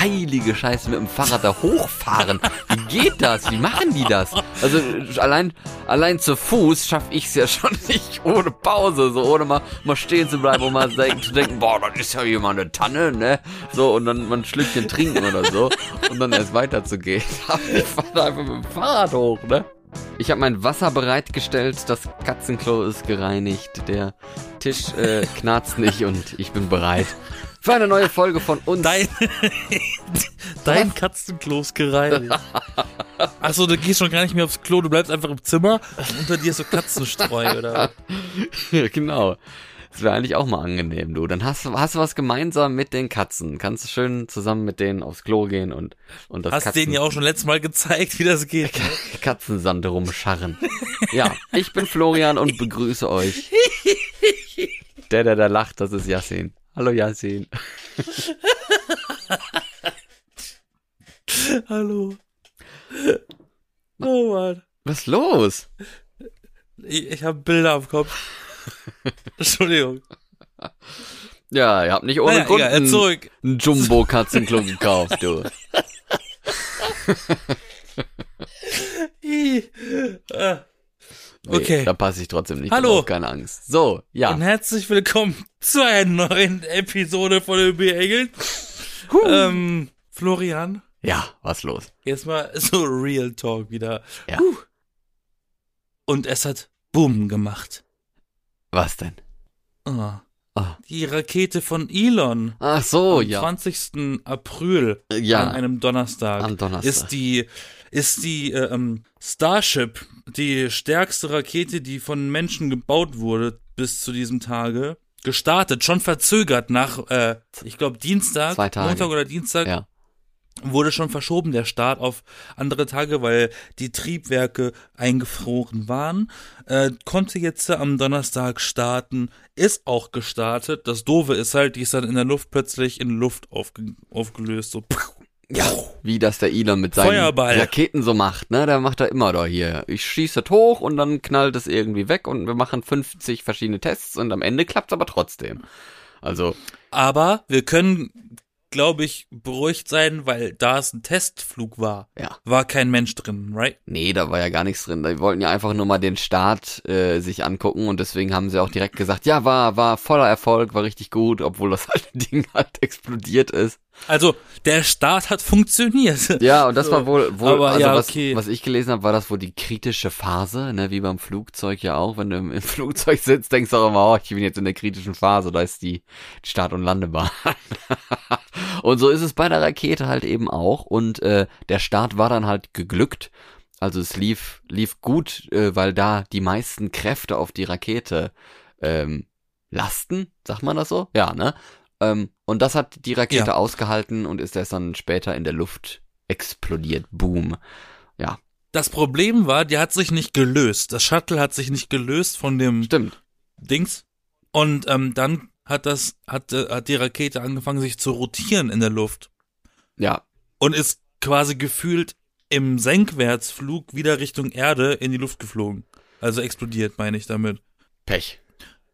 heilige Scheiße mit dem Fahrrad da hochfahren. Wie geht das? Wie machen die das? Also allein, allein zu Fuß schaffe ich es ja schon nicht ohne Pause, so ohne mal, mal stehen zu bleiben und mal zu denken, boah, das ist ja hier mal eine Tanne, ne? So, und dann mal ein Schlückchen trinken oder so und dann erst weiterzugehen. Ich fahre einfach mit dem Fahrrad hoch, ne? Ich habe mein Wasser bereitgestellt, das Katzenklo ist gereinigt, der Tisch äh, knarzt nicht und ich bin bereit für eine neue Folge von uns. Dein, dein Katzenklo ist gereinigt. Achso, du gehst schon gar nicht mehr aufs Klo, du bleibst einfach im Zimmer und unter dir ist so Katzenstreu, oder? genau. Das wäre eigentlich auch mal angenehm, du. Dann hast, hast du was gemeinsam mit den Katzen. Kannst du schön zusammen mit denen aufs Klo gehen und, und das Hast Katzen denen ja auch schon letztes Mal gezeigt, wie das geht. Katzensand rumscharren. ja, ich bin Florian und begrüße euch. Der, der da lacht, das ist Yassin. Hallo Yassin. Hallo. Oh Mann. Was ist los? Ich, ich habe Bilder am Kopf. Entschuldigung. Ja, ihr habt nicht ohne Naja, Grund egal, ein, zurück. ein Jumbo-Katzenklo gekauft, du. Ih. Ah. Nee, Okay. Da passe ich trotzdem nicht Hallo. drauf, keine Angst. So, ja. Und herzlich willkommen zu einer neuen Episode von den Beengel. Ähm, Florian, Ja, was los? jetzt mal so Real Talk wieder. Ja. Huh. Und es hat Boom gemacht. Was denn? Ah. Ah. Die Rakete von Elon. Ach so, am Oh, ja. 20. April Ja. an einem Donnerstag, Am Donnerstag. ist die ist die äh, ähm, Starship die stärkste Rakete, die von Menschen gebaut wurde bis zu diesem Tage gestartet, schon verzögert nach äh, ich glaube Dienstag. Montag oder Dienstag Ja. wurde schon verschoben der Start auf andere Tage, weil die Triebwerke eingefroren waren. Äh, konnte jetzt am Donnerstag starten, ist auch gestartet. Das Doofe ist halt, die ist dann in der Luft plötzlich in Luft aufge aufgelöst. So. Ja, wie das der Elon mit seinen Feuerball. Raketen so macht, ne? Der macht er immer da hier. Ich schieße das hoch und dann knallt es irgendwie weg und wir machen 50 verschiedene Tests und am Ende klappt's aber trotzdem. Also, Aber wir können, glaube ich, beruhigt sein, weil da es ein Testflug war, ja. war kein Mensch drin, right? Nee, da war ja gar nichts drin. Die wollten ja einfach nur mal den Start äh, sich angucken und deswegen haben sie auch direkt gesagt, ja, war, war voller Erfolg, war richtig gut, obwohl das halt Ding halt explodiert ist. Also, der Start hat funktioniert. Ja, und das So. war wohl, wohl Aber also ja, was, okay. was ich gelesen habe, war das wohl die kritische Phase, ne, wie beim Flugzeug ja auch. Wenn du im, im Flugzeug sitzt, denkst du auch immer, oh, ich bin jetzt in der kritischen Phase, da ist die Start- und Landebahn. und so ist es bei der Rakete halt eben auch. Und äh, der Start war dann halt geglückt. Also es lief, lief gut, äh, weil da die meisten Kräfte auf die Rakete ähm, lasten, sagt man das so? Ja, ne? Ähm, und das hat die Rakete Ja. ausgehalten und ist erst dann später in der Luft explodiert. Boom. Ja, Das Problem war, die hat sich nicht gelöst. Das Shuttle hat sich nicht gelöst von dem stimmt. Dings. Und ähm, dann hat das, hat, äh, hat die Rakete angefangen, sich zu rotieren in der Luft. Ja, Und ist quasi gefühlt im Senkwärtsflug wieder Richtung Erde in die Luft geflogen. Also explodiert, meine ich damit. Pech.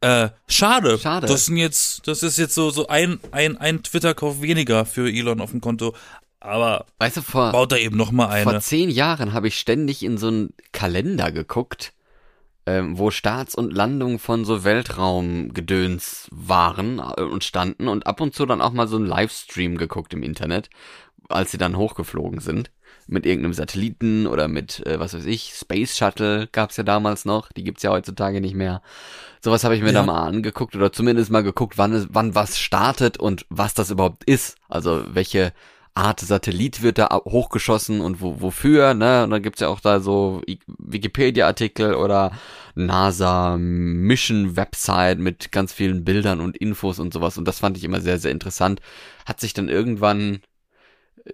Äh, schade. Schade. Das sind jetzt, das ist jetzt so, so ein, ein, ein Twitter-Kauf weniger für Elon auf dem Konto. Aber Weißt du, vor, baut er eben noch mal vor eine. zehn Jahren habe ich ständig in so einen Kalender geguckt, ähm, wo Starts und Landungen von so Weltraumgedöns waren äh, und standen und ab und zu dann auch mal so einen Livestream geguckt im Internet, als sie dann hochgeflogen sind. Mit irgendeinem Satelliten oder mit, äh, was weiß ich, Space Shuttle gab's ja damals noch, die gibt's ja heutzutage nicht mehr. Sowas habe ich mir Ja. da mal angeguckt oder zumindest mal geguckt, wann, es, wann was startet und was das überhaupt ist. Also welche Art Satellit wird da hochgeschossen und wo, wofür, ne? Und dann gibt's ja auch da so Wikipedia-Artikel oder NASA Mission Website mit ganz vielen Bildern und Infos und sowas. Und das fand ich immer sehr, sehr interessant. Hat sich dann irgendwann,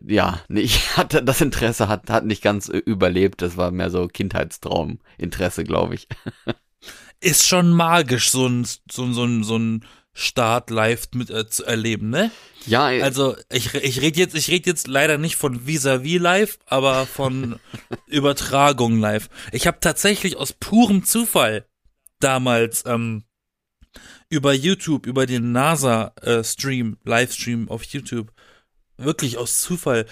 ja, nicht, hat, das Interesse hat, hat nicht ganz äh, überlebt. Das war mehr so Kindheitstraum-Interesse, glaube ich. Ist schon magisch, so ein, so ein, so ein, so ein Start live mit äh, zu erleben, ne? Ja, äh, Also ich, ich rede jetzt, ich rede jetzt leider nicht von vis-à-vis live, aber von Übertragung live. Ich habe tatsächlich aus purem Zufall damals ähm, über YouTube, über den NASA-Stream, Livestream auf YouTube, wirklich aus Zufall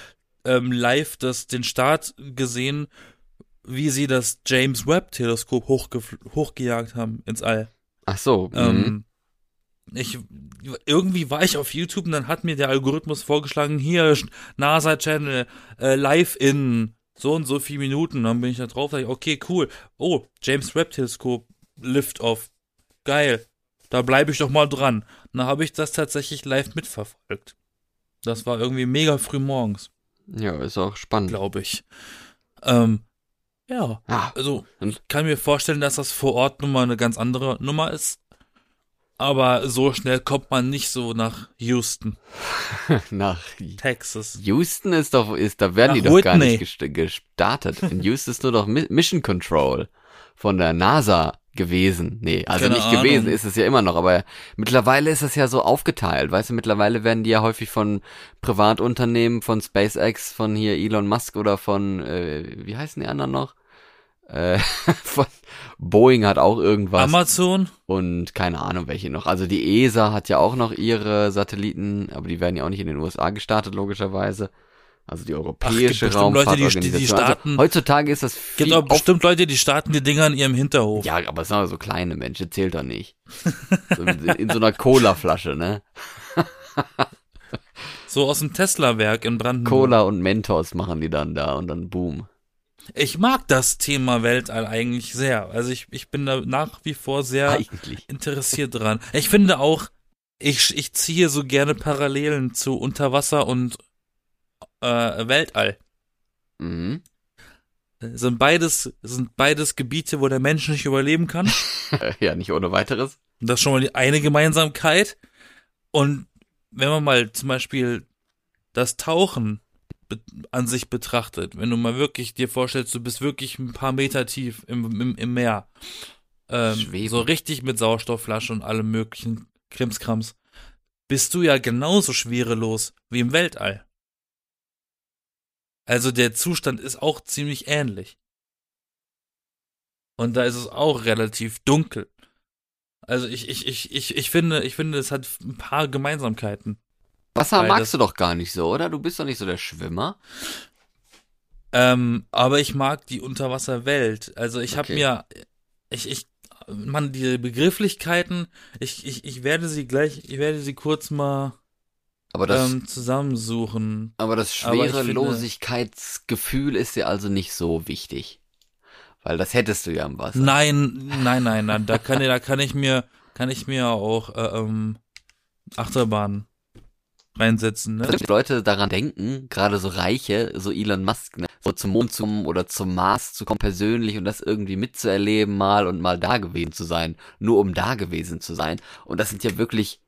ähm, live das, den Start gesehen, wie sie das James Webb Teleskop hochgejagt haben ins All. Ach so. mhm. Ähm, ich irgendwie war ich auf YouTube und dann hat mir der Algorithmus vorgeschlagen, hier NASA Channel äh, live in so und so viele Minuten. Dann bin ich da drauf, ich, okay, cool. Oh, James Webb Teleskop Lift off. Geil. Da bleibe ich doch mal dran. Und dann habe ich das tatsächlich live mitverfolgt. Das war irgendwie mega früh morgens, ja, ist auch spannend. glaube ich. Ähm, ja, Ah, also ich kann mir vorstellen, dass das vor Ort nun mal eine ganz andere Nummer ist. Aber so schnell kommt man nicht so nach Houston, nach Texas. Houston ist doch, ist, da werden Nach die doch gar Whitney. nicht gest- gestartet. In Houston ist nur doch Mi- Mission Control von der NASA gewesen. Nee, also Keine nicht gewesen, Ahnung. ist es ja immer noch, aber mittlerweile ist es ja so aufgeteilt, weißt du, mittlerweile werden die ja häufig von Privatunternehmen, von SpaceX, von hier Elon Musk oder von, äh, wie heißen die anderen noch? Äh, von Boeing hat auch irgendwas Amazon? und keine Ahnung welche noch. Also die ESA hat ja auch noch ihre Satelliten, aber die werden ja auch nicht in den USA gestartet, logischerweise. Also die europäische bestimmt Leute, die- die- Raumfahrtorganisation. starten- Also heutzutage ist das viel Gibt auch bestimmt Leute, die starten die Dinger in ihrem Hinterhof. Ja, aber es sind aber so kleine Menschen, zählt doch nicht. So in, in so einer Cola-Flasche, ne? So aus dem Tesla-Werk in Brandenburg. Cola und Mentos machen die dann da und dann boom. Ich mag das Thema Weltall eigentlich sehr. Also ich, ich bin da nach wie vor sehr Eigentlich. interessiert dran. Ich finde auch, ich, ich ziehe so gerne Parallelen zu Unterwasser und äh, Weltall. Mhm. Sind beides, sind beides Gebiete, wo der Mensch nicht überleben kann. Ja, nicht ohne weiteres. Das ist schon mal die eine Gemeinsamkeit. Und wenn man mal zum Beispiel das Tauchen an sich betrachtet, wenn du mal wirklich dir vorstellst, du bist wirklich ein paar Meter tief im, im, im Meer, ähm, so richtig mit Sauerstoffflasche und allem möglichen Krimskrams, bist du ja genauso schwerelos wie im Weltall. Also der Zustand ist auch ziemlich ähnlich. Und da ist es auch relativ dunkel. Also ich, ich, ich, ich, ich finde, ich finde, es hat ein paar Gemeinsamkeiten. Wasser Beides. magst du doch gar nicht so, oder? Du bist doch nicht so der Schwimmer. Ähm, aber ich mag die Unterwasserwelt. Also ich habe Okay. mir, ich, ich, man, die Begrifflichkeiten, ich, ich, ich werde sie gleich, ich werde sie kurz mal Aber das, ähm, zusammensuchen. aber das Schwerelosigkeitsgefühl ist dir also nicht so wichtig. Weil das hättest du ja im Wasser. Nein, nein, nein, nein. Da kann, da kann ich mir, kann ich mir auch äh, ähm, Achterbahn reinsetzen. Ne? Dass die Leute daran denken, gerade so Reiche, so Elon Musk, ne, so zum Mond zu kommen oder zum Mars zu kommen persönlich und das irgendwie mitzuerleben mal und mal da gewesen zu sein, nur um da gewesen zu sein. Und das sind ja wirklich,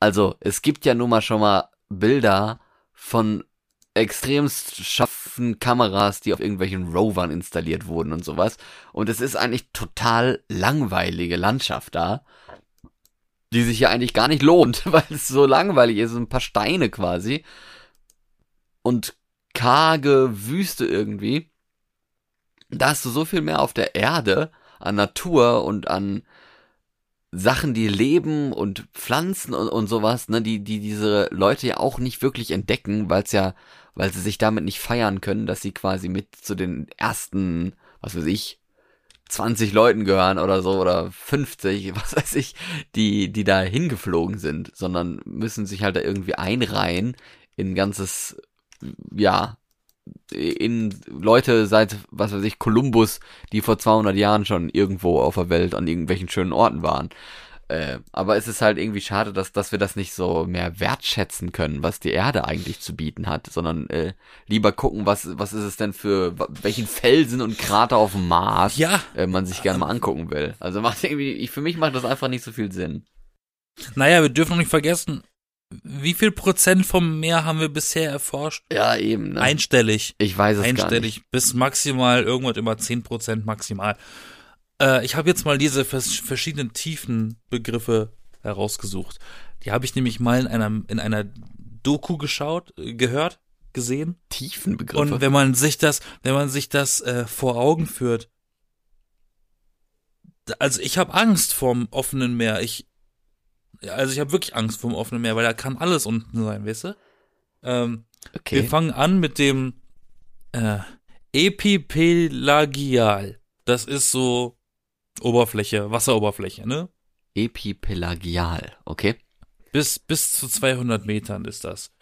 also es gibt ja nun mal schon mal Bilder von extremst scharfen Kameras, die auf irgendwelchen Rovern installiert wurden und sowas. Und es ist eigentlich total langweilige Landschaft da, die sich ja eigentlich gar nicht lohnt, weil es so langweilig ist, ein paar Steine quasi. Und karge Wüste irgendwie. Da hast du so viel mehr auf der Erde an Natur und an Sachen, die leben und Pflanzen und, und sowas, ne, die, die diese Leute ja auch nicht wirklich entdecken, weil es ja, weil sie sich damit nicht feiern können, dass sie quasi mit zu den ersten, was weiß ich, 20 Leuten gehören oder so oder 50, was weiß ich, die, die da hingeflogen sind, sondern müssen sich halt da irgendwie einreihen in ganzes, ja, in Leute seit, was weiß ich, Kolumbus, die vor 200 Jahren schon irgendwo auf der Welt an irgendwelchen schönen Orten waren. Äh, aber es ist halt irgendwie schade, dass, dass wir das nicht so mehr wertschätzen können, was die Erde eigentlich zu bieten hat, sondern äh, lieber gucken, was, was ist es denn für, welchen Felsen und Krater auf dem Mars Ja, äh, man sich gerne mal angucken will. Also macht irgendwie, ich, für mich macht das einfach nicht so viel Sinn. naja, wir dürfen noch nicht vergessen, wie viel Prozent vom Meer haben wir bisher erforscht? Ja, eben. Ne? Einstellig. ich weiß es gar nicht. einstellig bis maximal irgendwas über 10% maximal. Äh, ich habe jetzt mal diese vers verschiedenen Tiefenbegriffe herausgesucht. Die habe ich nämlich mal in einer, in einer Doku geschaut, äh, gehört, gesehen. Tiefenbegriffe. Und wenn man sich das, wenn man sich das äh, vor Augen führt, also ich habe Angst vorm offenen Meer. Ich, also ich habe wirklich Angst vorm offenen Meer, weil da kann alles unten sein, weißt du? Ähm, Okay. Wir fangen an mit dem äh, Epipelagial. Das ist so Oberfläche, Wasseroberfläche, ne? Epipelagial, okay. Bis, bis zu 200 Metern ist das.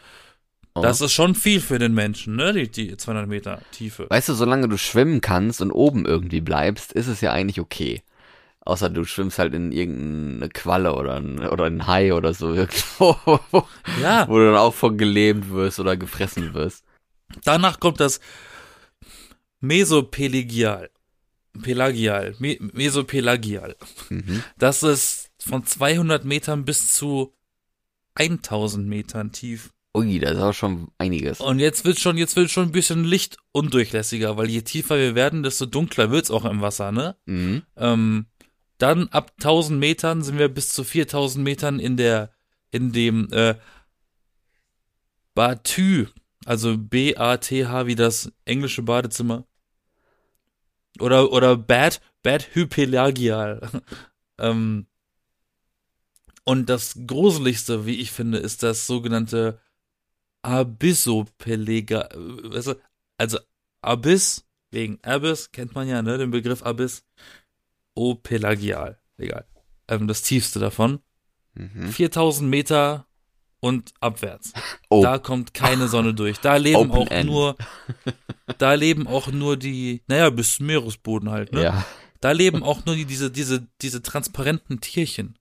Oh. Das ist schon viel für den Menschen, ne? Die, die 200 Meter Tiefe. Weißt du, solange du schwimmen kannst und oben irgendwie bleibst, ist es ja eigentlich okay. Außer du schwimmst halt in irgendeine Qualle oder ein, oder ein Hai oder so irgendwo, wo, Ja, wo du dann auch von gelähmt wirst oder gefressen wirst. danach kommt das Mesopelagial. Pelagial, Me Mesopelagial. Mhm. Das ist von 200 Metern bis zu 1000 Metern tief. Ui, das ist auch schon einiges. Und jetzt wird schon, jetzt wird schon ein bisschen Licht undurchlässiger, weil je tiefer wir werden, desto dunkler wird's auch im Wasser, ne? Mhm. Ähm, dann ab 1000 Metern sind wir bis zu 4000 Metern in der, in dem, äh, Batü, also B-A-T-H wie das englische Badezimmer. Oder, oder Bad, Bad Hypelagial. ähm, und das Gruseligste, wie ich finde, ist das sogenannte Abyssopelega, äh, also Abyss, wegen Abyss, kennt man ja, ne, den Begriff Abyss. O-Pelagial, egal. Ähm, das tiefste davon. Mhm. 4000 Meter und abwärts. Oh, Da kommt keine Sonne durch. Da leben Open auch End. nur, da leben auch nur die, naja, bis zum Meeresboden halt, ne? ja. Da leben auch nur die, diese, diese, diese transparenten Tierchen,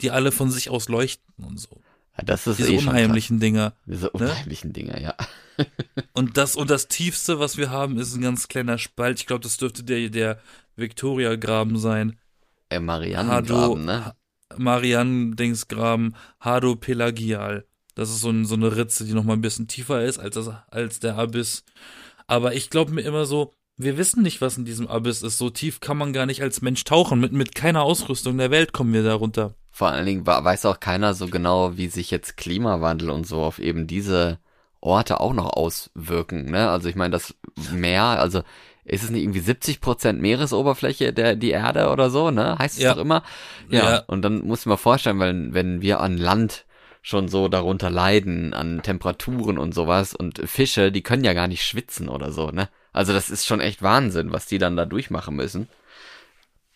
die alle von sich aus leuchten und so. Ja, Das ist Diese eh unheimlichen Dinger. Diese unheimlichen Dinger, ja. Und das, und das tiefste, was wir haben, ist ein ganz kleiner Spalt. Ich glaube, das dürfte der, der Victoria-Graben sein. Äh, Marianengraben, ne? Marianne-Dingsgraben, Hado Pelagial. Das ist so, ein, so eine Ritze, die noch mal ein bisschen tiefer ist als, das, als der Abyss. Aber ich glaube mir immer so, wir wissen nicht, was in diesem Abyss ist. So tief kann man gar nicht als Mensch tauchen. Mit, mit keiner Ausrüstung der Welt kommen wir da runter. Vor allen Dingen weiß auch keiner so genau, wie sich jetzt Klimawandel und so auf eben diese Orte auch noch auswirken, ne? Also ich meine, das Meer, also ist es nicht irgendwie 70 Prozent Meeresoberfläche der die Erde oder so, ne? Heißt es Ja. doch immer. Ja. Ja. Und dann muss ich mal vorstellen, weil wenn wir an Land schon so darunter leiden an Temperaturen und sowas und Fische, die können ja gar nicht schwitzen oder so, ne? Also das ist schon echt Wahnsinn, was die dann da durchmachen müssen.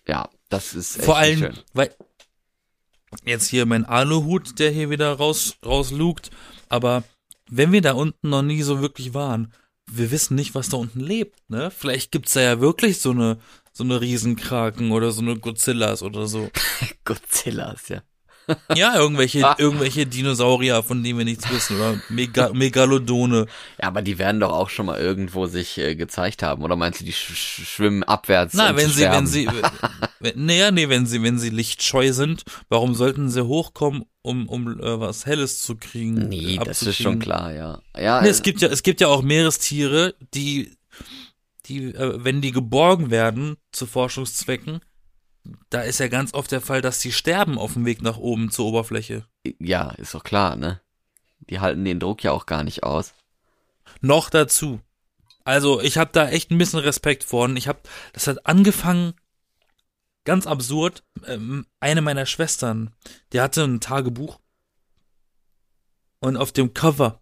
Ja, das ist echt Vor allem, schön. weil jetzt hier mein Aluhut, der hier wieder raus rauslugt, aber wenn wir da unten noch nie so wirklich waren, wir wissen nicht, was da unten lebt, ne? Vielleicht gibt's da ja wirklich so eine so eine Riesenkraken oder so eine Godzillas oder so. Godzillas, ja. Ja, irgendwelche irgendwelche Dinosaurier, von denen wir nichts wissen oder Mega Megalodone. Ja, aber die werden doch auch schon mal irgendwo sich äh, gezeigt haben. Oder meinst du, die sch sch schwimmen abwärts? Na, wenn sie, wenn sie, wenn, naja, nee, wenn sie, wenn sie lichtscheu sind, warum sollten sie hochkommen, um, um äh, was Helles zu kriegen? Nee, das ist schon klar, ja. Ja, Nee, es gibt ja, es gibt ja auch Meerestiere, die, die, äh, wenn die geborgen werden zu Forschungszwecken, da ist ja ganz oft der Fall, dass sie sterben auf dem Weg nach oben zur Oberfläche. ja, ist doch klar, ne? Die halten den Druck ja auch gar nicht aus. Noch dazu. Also ich habe da echt ein bisschen Respekt vor. Und ich habe, das hat angefangen, ganz absurd. Ähm, eine meiner Schwestern, die hatte ein Tagebuch und auf dem Cover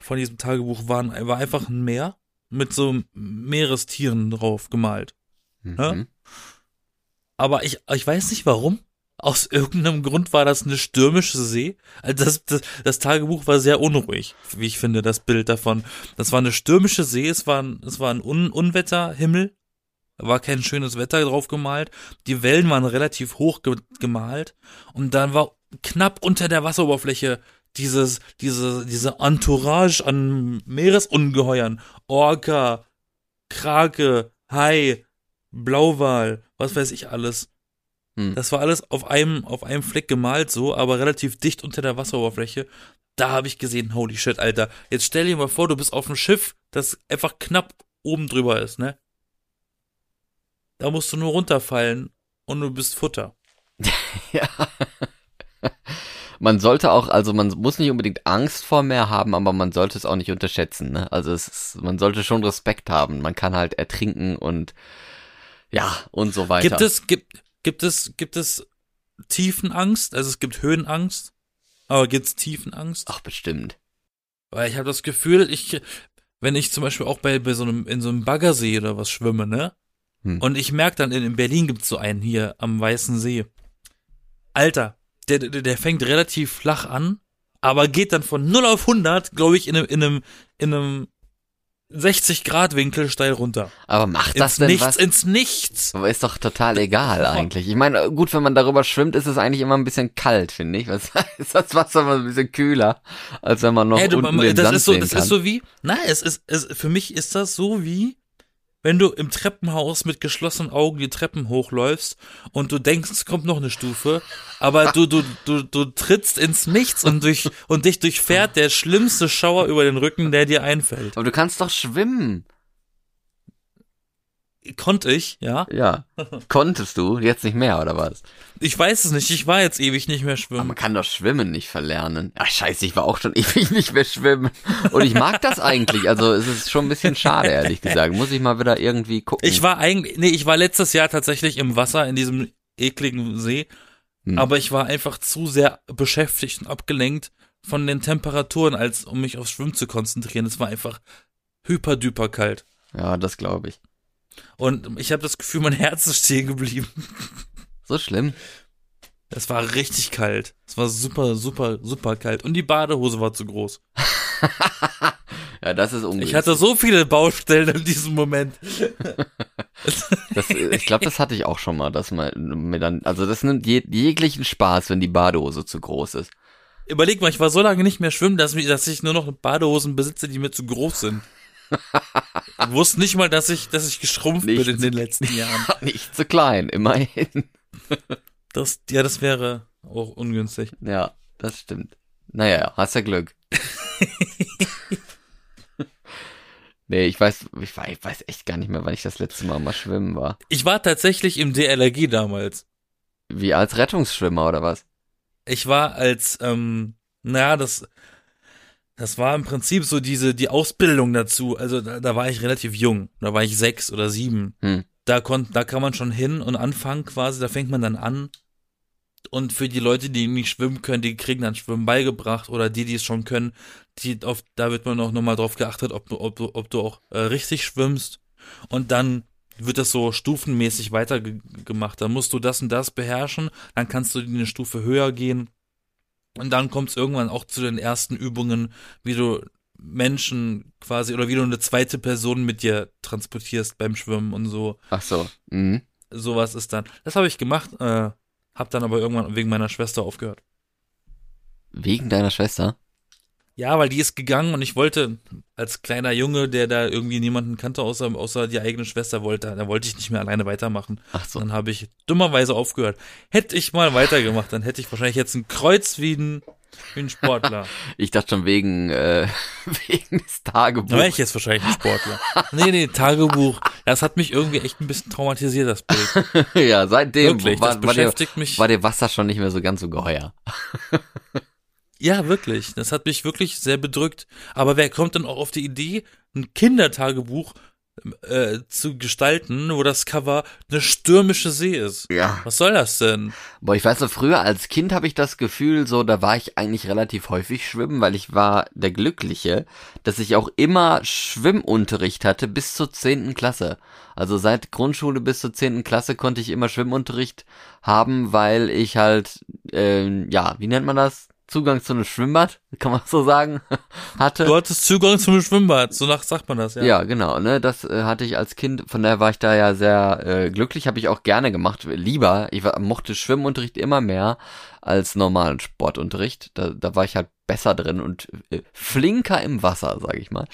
von diesem Tagebuch waren, war einfach ein Meer mit so Meerestieren drauf gemalt. Mhm. Ja? Aber ich, ich weiß nicht warum. Aus irgendeinem Grund war das eine stürmische See. Also das, das, das Tagebuch war sehr unruhig, wie ich finde, das Bild davon. Das war eine stürmische See, es war ein, es war ein Un Unwetterhimmel. Da war kein schönes Wetter drauf gemalt. Die Wellen waren relativ hoch ge gemalt. Und dann war knapp unter der Wasseroberfläche dieses, diese, diese Entourage an Meeresungeheuern. Orca, Krake, Hai, Blauwal, was weiß ich alles. Hm. Das war alles auf einem, auf einem Fleck gemalt so, aber relativ dicht unter der Wasseroberfläche. Da habe ich gesehen, holy shit, Alter. Jetzt stell dir mal vor, du bist auf einem Schiff, das einfach knapp oben drüber ist, ne? Da musst du nur runterfallen und du bist Futter. Ja. Man sollte auch, also man muss nicht unbedingt Angst vor Meer haben, aber man sollte es auch nicht unterschätzen. Ne? Also es ist, man sollte schon Respekt haben. Man kann halt ertrinken und ja und so weiter. Gibt es, gibt, gibt es, gibt es Tiefenangst? Also es gibt Höhenangst, aber gibt's Tiefenangst? Ach bestimmt. Weil ich habe das Gefühl, ich, wenn ich zum Beispiel auch bei, bei so einem, in so einem Baggersee oder was schwimme, ne? Hm. Und ich merke dann, in, in Berlin gibt's so einen hier am Weißen See. Alter, der, der, der fängt relativ flach an, aber geht dann von 0 auf 100, glaube ich, in einem, in einem, in einem 60 Grad Winkel steil runter. Aber macht das Ins denn Nichts, was? ins Nichts. Aber ist doch total egal eigentlich. Ich meine, gut, wenn man darüber schwimmt, ist es eigentlich immer ein bisschen kalt, finde ich. Was ist das Wasser immer ein bisschen kühler, als wenn man noch Hey, du, unten den das Sand ist so, sehen das kann. ist so wie, nein, es ist, es, für mich ist das so wie, wenn du im Treppenhaus mit geschlossenen Augen die Treppen hochläufst und du denkst, es kommt noch eine Stufe, aber du, du, du, du trittst ins Nichts und durch, und dich durchfährt der schlimmste Schauer über den Rücken, der dir einfällt. Aber du kannst doch schwimmen. Konnte ich, ja. Ja. Konntest du? Jetzt nicht mehr, oder was? Ich weiß es nicht, ich war jetzt ewig nicht mehr Aber schwimmen. man kann doch Schwimmen nicht verlernen. Ach scheiße, ich war auch schon ewig nicht mehr schwimmen. Und ich mag das eigentlich. Also es ist schon ein bisschen schade, ehrlich gesagt. Muss ich mal wieder irgendwie gucken. Ich war eigentlich, nee, ich war letztes Jahr tatsächlich im Wasser in diesem ekligen See, Hm. aber ich war einfach zu sehr beschäftigt und abgelenkt von den Temperaturen, als um mich aufs Schwimmen zu konzentrieren. Es war einfach hyperduper kalt. ja, das glaube ich. Und ich habe das Gefühl, mein Herz ist stehen geblieben. So schlimm. Es war richtig kalt. Es war super, super, super kalt. Und die Badehose war zu groß. Ja, das ist ungünstig. Ich hatte so viele Baustellen in diesem Moment. Das, ich glaube, das hatte ich auch schon mal, dass man mir dann, also das nimmt je, jeglichen Spaß, wenn die Badehose zu groß ist. Überleg mal, ich war so lange nicht mehr schwimmen, dass ich nur noch Badehosen besitze, die mir zu groß sind. Ich wusste nicht mal, dass ich, dass ich geschrumpft Nicht bin in den letzten Jahren. Nicht zu klein, immerhin. Das, ja, das wäre auch ungünstig. Ja, das stimmt. Naja, hast ja Glück. nee, ich weiß, ich weiß, ich weiß echt gar nicht mehr, wann ich das letzte Mal mal schwimmen war. Ich war tatsächlich im DLRG damals. Wie als Rettungsschwimmer oder was? Ich war als, ähm, naja, das, das war im Prinzip so diese, die Ausbildung dazu. Also da, da war ich relativ jung. Da war ich sechs oder sieben. Hm. Da konnt, da kann man schon hin und anfangen quasi. Da fängt man dann an. Und für die Leute, die nicht schwimmen können, die kriegen dann Schwimmen beigebracht oder die, die es schon können, die auf, da wird man auch nochmal drauf geachtet, ob du, ob du, ob du auch äh, richtig schwimmst. Und dann wird das so stufenmäßig weitergemacht. Dann musst du das und das beherrschen, dann kannst du eine Stufe höher gehen. Und dann kommt es irgendwann auch zu den ersten Übungen, wie du Menschen quasi oder wie du eine zweite Person mit dir transportierst beim Schwimmen und so. Ach so. Mhm. Sowas ist dann. Das habe ich gemacht, äh, hab dann aber irgendwann wegen meiner Schwester aufgehört. Wegen deiner Schwester? Ja, weil die ist gegangen und ich wollte als kleiner Junge, der da irgendwie niemanden kannte, außer, außer die eigene Schwester wollte, da wollte ich nicht mehr alleine weitermachen. Ach so. Dann habe ich dummerweise aufgehört. Hätte ich mal weitergemacht, dann hätte ich wahrscheinlich jetzt ein Kreuz wie ein, wie ein Sportler. Ich dachte schon wegen, äh, wegen des Da wäre Tagebuchs. ich jetzt wahrscheinlich ein Sportler. Nee, nee, Tagebuch. Das hat mich irgendwie echt ein bisschen traumatisiert, das Bild. ja, seitdem Wirklich, das war, war, beschäftigt mich. war dir Wasser schon nicht mehr so ganz so geheuer. Ja, wirklich. Das hat mich wirklich sehr bedrückt. Aber wer kommt denn auch auf die Idee, ein Kindertagebuch äh, zu gestalten, wo das Cover eine stürmische See ist? Ja. Was soll das denn? Boah, ich weiß noch, früher als Kind habe ich das Gefühl, so, da war ich eigentlich relativ häufig schwimmen, weil ich war der Glückliche, dass ich auch immer Schwimmunterricht hatte bis zur zehnten Klasse. Also seit Grundschule bis zur zehnten Klasse konnte ich immer Schwimmunterricht haben, weil ich halt, ähm, ja, wie nennt man das? Zugang zu einem Schwimmbad, kann man so sagen, hatte. Du hattest Zugang zum Schwimmbad, so nach sagt man das, ja. Ja, genau, ne, das äh, hatte ich als Kind, von daher war ich da ja sehr äh, glücklich, habe ich auch gerne gemacht, lieber, ich war, mochte Schwimmunterricht immer mehr als normalen Sportunterricht, da, da war ich halt besser drin und äh, flinker im Wasser, sag ich mal.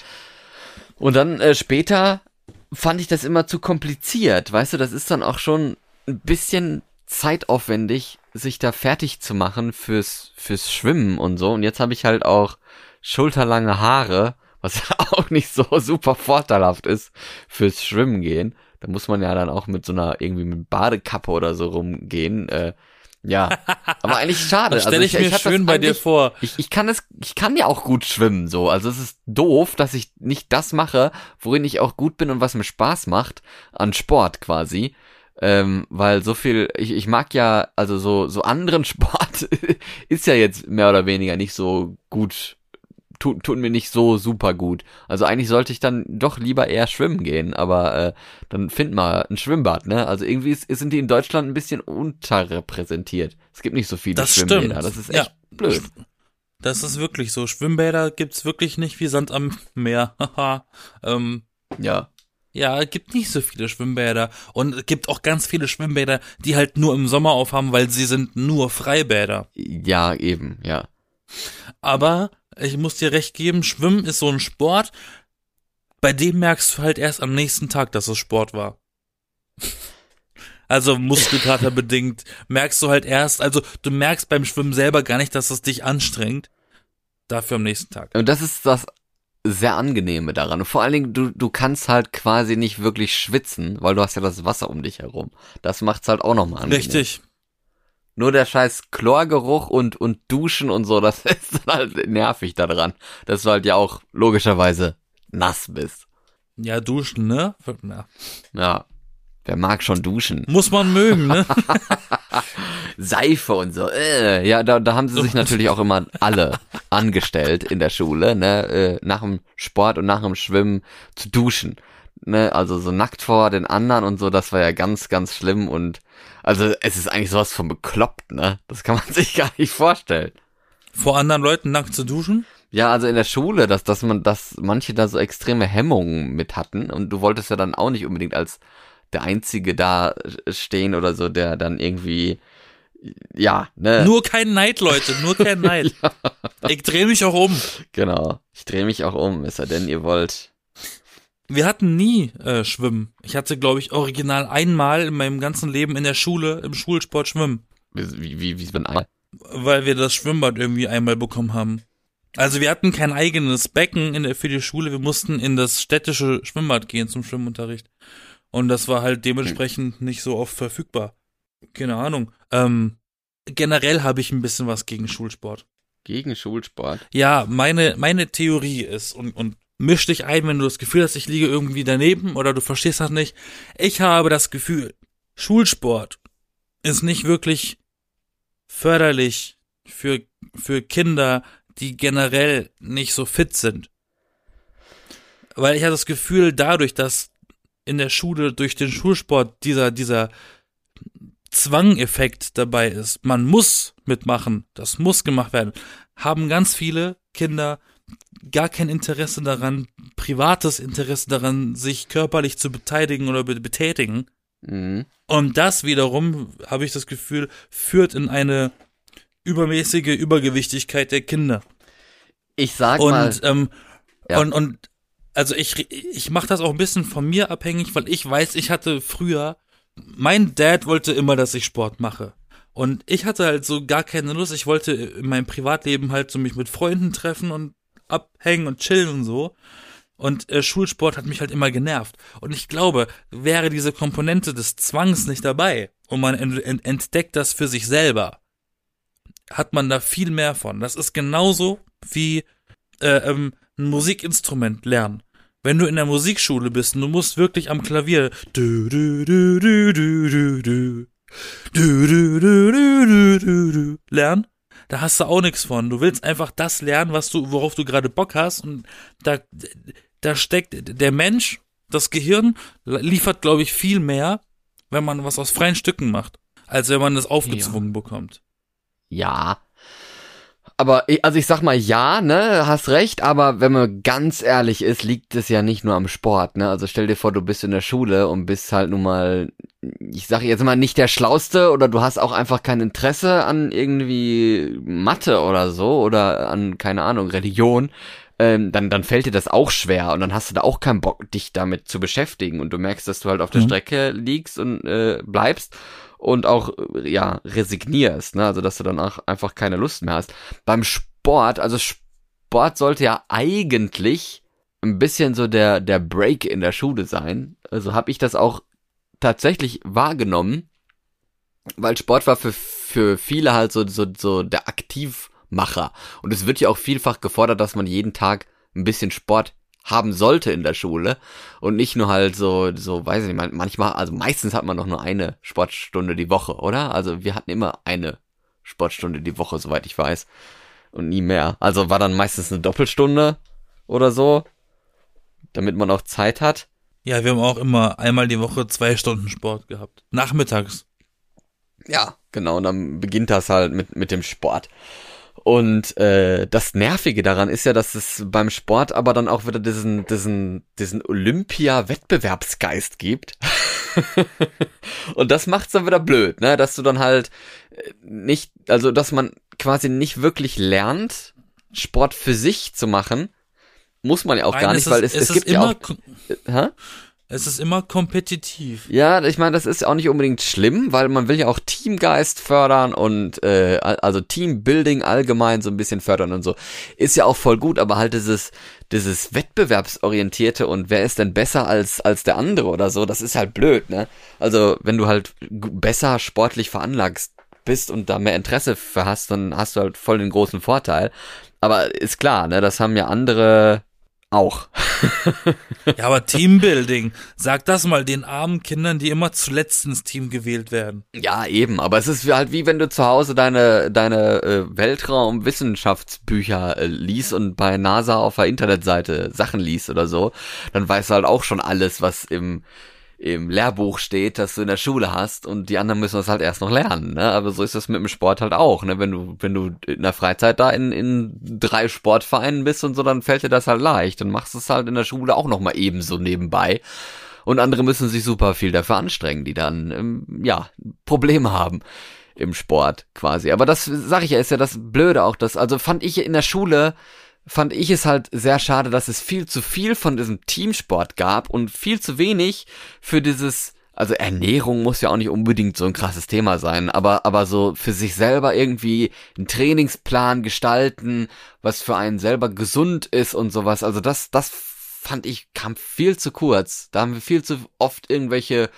Und dann äh, später fand ich das immer zu kompliziert, weißt du, das ist dann auch schon ein bisschen zeitaufwendig, sich da fertig zu machen fürs, fürs Schwimmen und so. Und jetzt habe ich halt auch schulterlange Haare, was auch nicht so super vorteilhaft ist fürs Schwimmen gehen. Da muss man ja dann auch mit so einer irgendwie mit Badekappe oder so rumgehen. Äh, ja, aber eigentlich schade. Das stelle ich, mir hab das schön bei dir vor. ich, ich kann es, ich kann ja auch gut schwimmen, so. Also es ist doof, dass ich nicht das mache, worin ich auch gut bin und was mir Spaß macht, an Sport quasi. Ähm, weil so viel, ich, ich mag ja, also so, so anderen Sport ist ja jetzt mehr oder weniger nicht so gut tut, tut mir nicht so super gut. Also eigentlich sollte ich dann doch lieber eher schwimmen gehen, aber äh, dann find mal ein Schwimmbad, ne? Also irgendwie ist, sind die in Deutschland ein bisschen unterrepräsentiert. Es gibt nicht so viele Das Schwimmbäder. stimmt. Das ist echt Ja. blöd. Das ist wirklich so. Schwimmbäder gibt's wirklich nicht wie Sand am Meer. Haha. ähm, Ja. Ja, es gibt nicht so viele Schwimmbäder. Und es gibt auch ganz viele Schwimmbäder, die halt nur im Sommer aufhaben, weil sie sind nur Freibäder. Ja, eben, ja. Aber ich muss dir recht geben, Schwimmen ist so ein Sport, bei dem merkst du halt erst am nächsten Tag, dass es Sport war. Also Muskelkater bedingt merkst du halt erst, also du merkst beim Schwimmen selber gar nicht, dass es dich anstrengt. Dafür am nächsten Tag. Und das ist das sehr angenehme daran. Und vor allen Dingen, du, du kannst halt quasi nicht wirklich schwitzen, weil du hast ja das Wasser um dich herum. Das macht's halt auch nochmal angenehm. Richtig. Nur der scheiß Chlorgeruch und, und Duschen und so, das ist dann halt nervig daran, dass du halt ja auch logischerweise nass bist. Ja, duschen, ne? Ja. Ja. Wer mag schon duschen? Muss man mögen, ne? Seife und so. Äh. Ja, da, da haben sie sich natürlich auch immer alle angestellt in der Schule, ne? Äh, nach dem Sport und nach dem Schwimmen zu duschen. Ne? Also so nackt vor den anderen und so, das war ja ganz, ganz schlimm und also es ist eigentlich sowas von bekloppt, ne? Das kann man sich gar nicht vorstellen. Vor anderen Leuten nackt zu duschen? Ja, also in der Schule, dass, dass man, dass manche da so extreme Hemmungen mit hatten und du wolltest ja dann auch nicht unbedingt als der Einzige da stehen oder so, der dann irgendwie, ja, ne, Nur kein Neid, Leute, nur kein Neid. Ich drehe mich auch um. genau. Ich drehe mich auch um, es sei denn, ihr wollt. Wir hatten nie äh, Schwimmen. Ich hatte, glaube ich, original einmal in meinem ganzen Leben in der Schule im Schulsport Schwimmen, Wie, wie, wie, wie ein weil wir das Schwimmbad irgendwie einmal bekommen haben. Also wir hatten kein eigenes Becken in der, für die Schule, wir mussten in das städtische Schwimmbad gehen zum Schwimmunterricht. Und das war halt dementsprechend nicht so oft verfügbar. Keine Ahnung. Ähm, generell habe ich ein bisschen was gegen Schulsport. gegen Schulsport. Ja, meine, meine Theorie ist, und, und misch dich ein, wenn du das Gefühl hast, ich liege irgendwie daneben oder du verstehst das nicht. Ich habe das Gefühl, Schulsport ist nicht wirklich förderlich für, für Kinder, die generell nicht so fit sind. Weil ich habe das Gefühl, dadurch, dass in der Schule durch den Schulsport dieser, dieser Zwangeffekt dabei ist, man muss mitmachen, das muss gemacht werden, haben ganz viele Kinder gar kein Interesse daran, privates Interesse daran, sich körperlich zu beteiligen oder be betätigen. Mhm. Und das wiederum, habe ich das Gefühl, führt in eine übermäßige Übergewichtigkeit der Kinder. Ich sag mal, Und, ähm, Ja. und, und also ich, ich mache das auch ein bisschen von mir abhängig, weil ich weiß, ich hatte früher, mein Dad wollte immer, dass ich Sport mache. Und ich hatte halt so gar keine Lust. Ich wollte in meinem Privatleben halt so mich mit Freunden treffen und abhängen und chillen und so. Und äh, Schulsport hat mich halt immer genervt. Und ich glaube, wäre diese Komponente des Zwangs nicht dabei und man ent ent entdeckt das für sich selber, hat man da viel mehr von. Das ist genauso wie äh, ähm, ein Musikinstrument lernen. Wenn du in der Musikschule bist und du musst wirklich am Klavier du, du, du, du, du, du, du, du, du, du, du, du, du, lernen, da hast du auch nichts von. Du willst einfach das lernen, was du, worauf du gerade Bock hast und da, da steckt der Mensch, das Gehirn liefert, glaube ich, viel mehr, wenn man was aus freien Stücken macht, als wenn man das aufgezwungen bekommt. ja. Aber, ich- also ich sag mal, ja, ne, hast recht, aber wenn man ganz ehrlich ist, liegt es ja nicht nur am Sport, ne? Also stell dir vor, du bist in der Schule und bist halt nun mal, ich sag jetzt mal, nicht der Schlauste oder du hast auch einfach kein Interesse an irgendwie Mathe oder so oder an, keine Ahnung, Religion. Ähm, dann, dann fällt dir das auch schwer und dann hast du da auch keinen Bock, dich damit zu beschäftigen und du merkst, dass du halt auf der Mhm. Strecke liegst und äh, bleibst und auch äh, ja resignierst, ne? Also dass du dann auch einfach keine Lust mehr hast. Beim Sport, also Sport sollte ja eigentlich ein bisschen so der der Break in der Schule sein. Also habe ich das auch tatsächlich wahrgenommen, weil Sport war für für viele halt so so so der Aktivmacher und es wird ja auch vielfach gefordert, dass man jeden Tag ein bisschen Sport haben sollte in der Schule und nicht nur halt so, so, weiß ich nicht, man- manchmal, also meistens hat man doch nur eine Sportstunde die Woche, oder? Also wir hatten immer eine Sportstunde die Woche, soweit ich weiß. und nie mehr. Also war dann meistens eine Doppelstunde oder so, damit man auch Zeit hat. Ja, wir haben auch immer einmal die Woche zwei Stunden Sport gehabt. Nachmittags. Ja, genau, und dann beginnt das halt mit, mit dem Sport. Und äh, das Nervige daran ist ja, dass es beim Sport aber dann auch wieder diesen, diesen, diesen Olympia-Wettbewerbsgeist gibt. und das macht's dann wieder blöd, ne? Dass du dann halt äh, nicht, also dass man quasi nicht wirklich lernt, Sport für sich zu machen. Muss man ja auch Nein, gar es nicht, ist- weil es, es es, gibt ja auch. Hä? Es ist immer kompetitiv. Ja, ich meine, das ist auch nicht unbedingt schlimm, weil man will ja auch Teamgeist fördern und äh, also Teambuilding allgemein so ein bisschen fördern und so. Ist ja auch voll gut, aber halt dieses dieses wettbewerbsorientierte und wer ist denn besser als als der andere oder so, das ist halt blöd, ne? Also, wenn du halt besser sportlich veranlagst bist und da mehr Interesse für hast, dann hast du halt voll den großen Vorteil. Aber ist klar, ne, das haben ja andere auch. Ja, aber Teambuilding. Sag das mal den armen Kindern, die immer zuletzt ins Team gewählt werden. Ja, eben, aber es ist halt wie wenn du zu Hause deine, deine äh, Weltraum-Wissenschaftsbücher äh, liest und bei NASA auf der Internetseite Sachen liest oder so, dann weißt du halt auch schon alles, was im, im Lehrbuch steht, das du in der Schule hast und die anderen müssen das halt erst noch lernen, ne? Aber so ist das mit dem Sport halt auch, ne? Wenn du, wenn du in der Freizeit da in, in drei Sportvereinen bist und so, dann fällt dir das halt leicht. Dann machst du es halt in der Schule auch nochmal ebenso nebenbei. Und andere müssen sich super viel dafür anstrengen, die dann, ähm, ja, Probleme haben im Sport quasi. Aber das, sag ich ja, ist ja das Blöde auch, das, also fand ich in der Schule, fand ich es halt sehr schade, dass es viel zu viel von diesem Teamsport gab und viel zu wenig für dieses, also Ernährung muss ja auch nicht unbedingt so ein krasses Thema sein, aber, aber so für sich selber irgendwie einen Trainingsplan gestalten, was für einen selber gesund ist und sowas. Also das, das fand ich, kam viel zu kurz. Da haben wir viel zu oft irgendwelche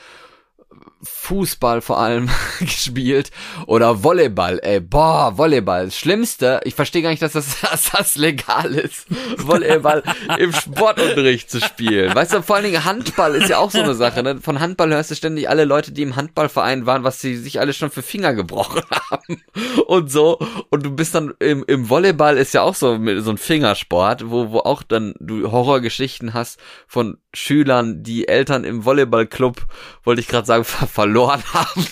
Fußball vor allem gespielt oder Volleyball, ey, boah, Volleyball, das Schlimmste, ich verstehe gar nicht, dass das, dass das legal ist, Volleyball im Sportunterricht zu spielen. Weißt du, vor allen Dingen Handball ist ja auch so eine Sache, ne? Von Handball hörst du ständig alle Leute, die im Handballverein waren, was sie sich alle schon für Finger gebrochen haben und so. Und du bist dann im, im Volleyball ist ja auch so, so ein Fingersport, wo, wo auch dann du Horrorgeschichten hast von Schülern, die Eltern im Volleyballclub, wollte ich gerade sagen, ver verloren haben.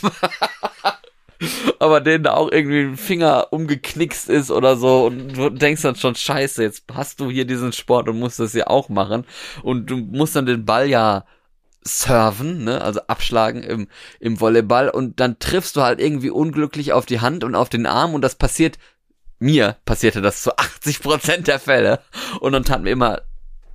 Aber denen da auch irgendwie ein Finger umgeknickst ist oder so und du denkst dann schon, scheiße, jetzt hast du hier diesen Sport und musst das ja auch machen und du musst dann den Ball ja serven, ne, also abschlagen im, im Volleyball und dann triffst du halt irgendwie unglücklich auf die Hand und auf den Arm und das passiert, mir passierte das zu 80 Prozent der Fälle und dann tat mir immer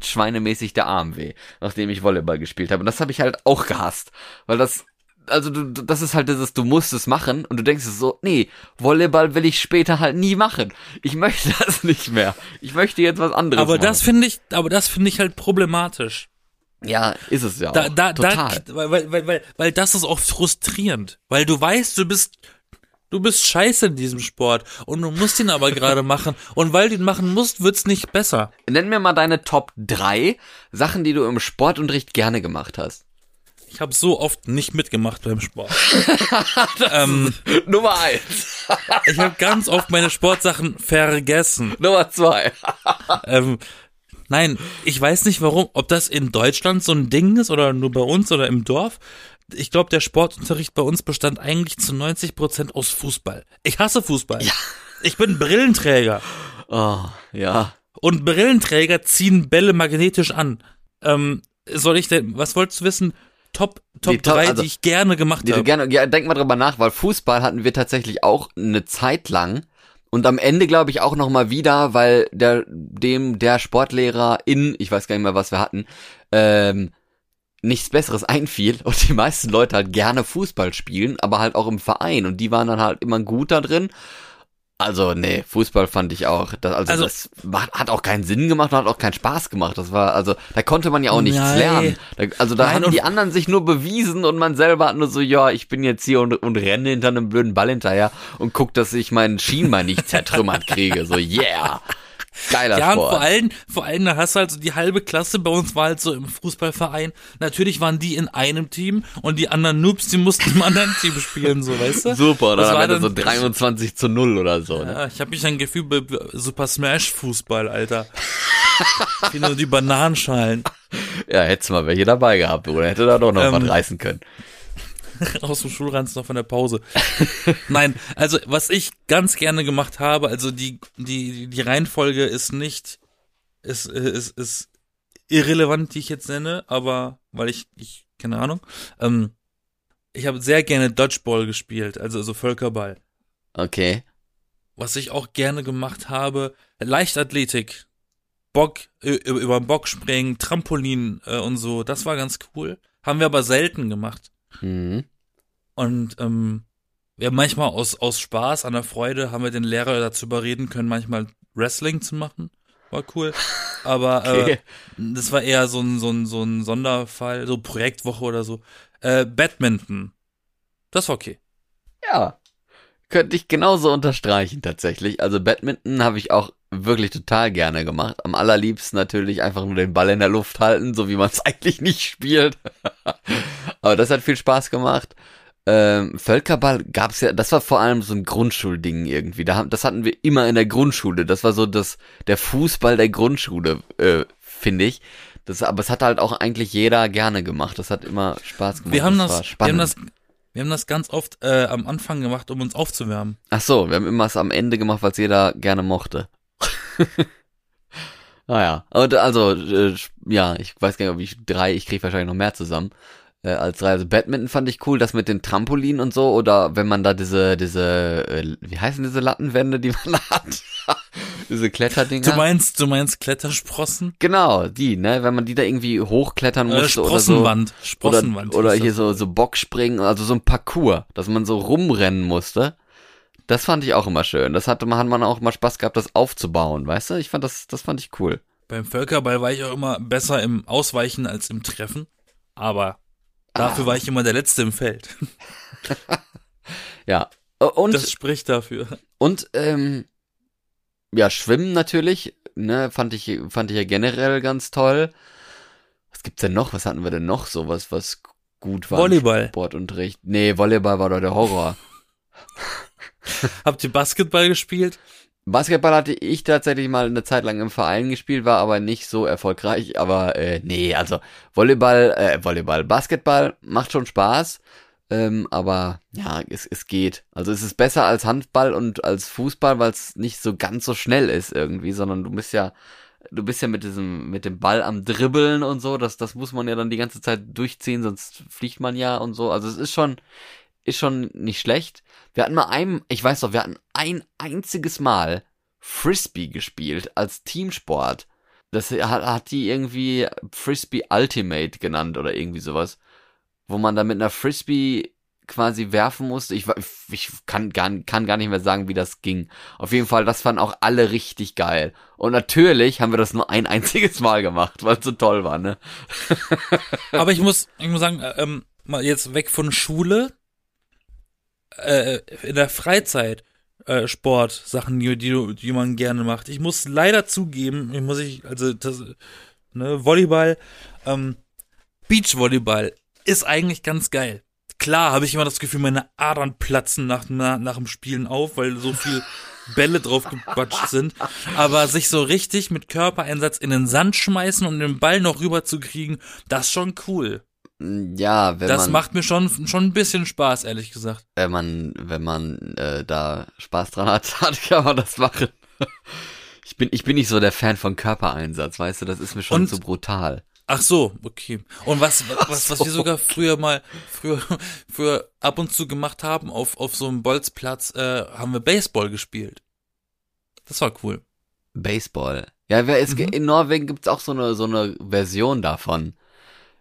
schweinemäßig der Arm weh, nachdem ich Volleyball gespielt habe und das habe ich halt auch gehasst, weil das also du, das ist halt dieses, du musst es machen und du denkst es so, nee, Volleyball will ich später halt nie machen. Ich möchte das nicht mehr. Ich möchte jetzt was anderes Aber machen. das finde ich, aber das finde ich halt problematisch. ja, ist es ja Da, auch. da, Total. da, weil, weil, weil, weil, weil das ist auch frustrierend. Weil du weißt, du bist, du bist scheiße in diesem Sport und du musst ihn aber gerade machen. Und weil du ihn machen musst, wird's nicht besser. Nenn mir mal deine Top 3 Sachen, die du im Sportunterricht gerne gemacht hast. Ich habe so oft nicht mitgemacht beim Sport. ähm, Nummer 1. ich habe ganz oft meine Sportsachen vergessen. Nummer 2. Ähm, nein, ich weiß nicht warum, ob das in Deutschland so ein Ding ist oder nur bei uns oder im Dorf. Ich glaube, der Sportunterricht bei uns bestand eigentlich zu 90 Prozent aus Fußball. Ich hasse Fußball. Ich bin Brillenträger. Oh, ja. Und Brillenträger ziehen Bälle magnetisch an. Ähm, soll ich denn, was wolltest du wissen? Top, Top Die Top- 3, also, die ich gerne gemacht Die habe. gerne, ja, denk mal drüber nach, weil Fußball hatten wir tatsächlich auch eine Zeit lang und am Ende glaube ich auch noch mal wieder, weil der dem der Sportlehrer in, ich weiß gar nicht mehr, was wir hatten, ähm, nichts Besseres einfiel und die meisten Leute halt gerne Fußball spielen, aber halt auch im Verein und die waren dann halt immer gut da drin. Also, nee, Fußball fand ich auch, das, also, Also- das macht, hat auch keinen Sinn gemacht und hat auch keinen Spaß gemacht. Das war, also, da konnte man ja auch nichts Nein. lernen. Da, also, da Nein, haben die anderen sich nur bewiesen und man selber hat nur so, ja, ich bin jetzt hier und, und renne hinter einem blöden Ball hinterher und guck, dass ich meinen Schienbein nicht zertrümmert kriege. So, yeah. Geiler Ja, und Sport. vor allem, vor allem, da hast du halt so die halbe Klasse, bei uns war halt so im Fußballverein, natürlich waren die in einem Team und die anderen Noobs, die mussten im anderen Team spielen, so, weißt du? Super, Das dann war Ende so dann- 23 zu 0 oder so. Ne? Ja, ich habe mich dann gefühlt bei Super Smash Fußball, Alter. Wie nur die Bananenschalen Ja, hättest mal welche dabei gehabt, oder hätte da doch noch Ähm, was reißen können. aus dem Schulranz noch von der Pause. Nein, also was ich ganz gerne gemacht habe, also die die die Reihenfolge ist nicht ist ist ist irrelevant, die ich jetzt nenne, aber weil ich ich keine Ahnung. Ähm, ich habe sehr gerne Dodgeball gespielt, also so Völkerball. Okay. Was ich auch gerne gemacht habe, Leichtathletik, Bock, über über den Bock springen, Trampolin äh, und so, das war ganz cool. Haben wir aber selten gemacht. Mhm. Und ähm, ja, manchmal aus, aus Spaß, an der Freude, haben wir den Lehrer dazu überreden können, manchmal Wrestling zu machen. War cool. Aber Okay. äh, das war eher so ein, so, ein, so ein Sonderfall, so Projektwoche oder so. Äh, Badminton. Das war okay. Ja. Könnte ich genauso unterstreichen, tatsächlich. Also Badminton habe ich auch wirklich total gerne gemacht. Am allerliebsten natürlich einfach nur den Ball in der Luft halten, so wie man es eigentlich nicht spielt. Aber das hat viel Spaß gemacht. Ähm, Völkerball gab's ja, das war vor allem so ein Grundschulding irgendwie. Da, das hatten wir immer in der Grundschule. Das war so das, der Fußball der Grundschule, äh, finde ich. Das, aber es hat halt auch eigentlich jeder gerne gemacht. Das hat immer Spaß gemacht. Wir haben war das, wir haben das, wir haben das ganz oft äh, am Anfang gemacht, um uns aufzuwärmen. Ach so, wir haben immer es am Ende gemacht, was jeder gerne mochte. naja, und also, äh, ja, ich weiß gar nicht, ob ich drei, ich kriege wahrscheinlich noch mehr zusammen äh, als drei. Also Badminton fand ich cool, das mit den Trampolin und so, oder wenn man da diese, diese, äh, wie heißen diese Lattenwände, die man da hat? diese Kletterdinger. Du meinst, du meinst Klettersprossen? genau, die, ne, wenn man die da irgendwie hochklettern Äh, musste oder so. Sprossenwand. Oder, Sprossenwand. oder hieß hier so, so Bockspringen, also so ein Parcours, dass man so rumrennen musste. Das fand ich auch immer schön. Das hatte man, hat man auch mal Spaß gehabt, das aufzubauen, weißt du? Ich fand das, das fand ich cool. Beim Völkerball war ich auch immer besser im Ausweichen als im Treffen. Aber dafür Ah. war ich immer der Letzte im Feld. Ja. Und, Das spricht dafür. und, ähm, ja, Schwimmen natürlich, ne, fand ich, fand ich ja generell ganz toll. Was gibt's denn noch? Was hatten wir denn noch so, was, was gut war? Volleyball. Sportunterricht. Nee, Volleyball war doch der Horror. Habt ihr Basketball gespielt? Basketball hatte ich tatsächlich mal eine Zeit lang im Verein gespielt, war aber nicht so erfolgreich. Aber äh, nee, also Volleyball, äh, Volleyball, Basketball macht schon Spaß. Ähm, aber ja, es, es geht. Also es ist besser als Handball und als Fußball, weil es nicht so ganz so schnell ist irgendwie, sondern du bist ja, du bist ja mit diesem, mit dem Ball am Dribbeln und so. Das, das muss man ja dann die ganze Zeit durchziehen, sonst fliegt man ja und so. Also es ist schon, ist schon nicht schlecht. Wir hatten mal ein, ich weiß doch, wir hatten ein einziges Mal Frisbee gespielt als Teamsport. Das hat, hat die irgendwie Frisbee Ultimate genannt oder irgendwie sowas. Wo man da mit einer Frisbee quasi werfen musste. Ich, ich kann, gar, kann gar nicht mehr sagen, wie das ging. Auf jeden Fall, das fanden auch alle richtig geil. Und natürlich haben wir das nur ein einziges Mal gemacht, weil es so toll war, ne? Aber ich muss, ich muss sagen, äh, ähm, mal jetzt weg von Schule, äh, in der Freizeit, äh, Sport, Sachen, die, die, die man gerne macht. Ich muss leider zugeben, ich muss ich, also das, ne, Volleyball, ähm, Beachvolleyball ist eigentlich ganz geil. Klar habe ich immer das Gefühl, meine Adern platzen nach, nach, nach dem Spielen auf, weil so viel Bälle drauf gebatscht sind. Aber sich so richtig mit Körpereinsatz in den Sand schmeißen und den Ball noch rüber zu kriegen, das ist schon cool. Ja, wenn Das man, macht mir schon, schon ein bisschen Spaß, ehrlich gesagt. wenn man, wenn man äh, da Spaß dran hat, kann man das machen. Ich bin, ich bin nicht so der Fan von Körpereinsatz, weißt du, das ist mir schon Und- zu brutal. Ach so, okay. Und was, was, was so. wir sogar früher mal, früher, früher ab und zu gemacht haben, auf, auf so einem Bolzplatz, äh, haben wir Baseball gespielt. Das war cool. Baseball. Ja, wer ist, Mhm. in Norwegen gibt's auch so eine, so eine Version davon.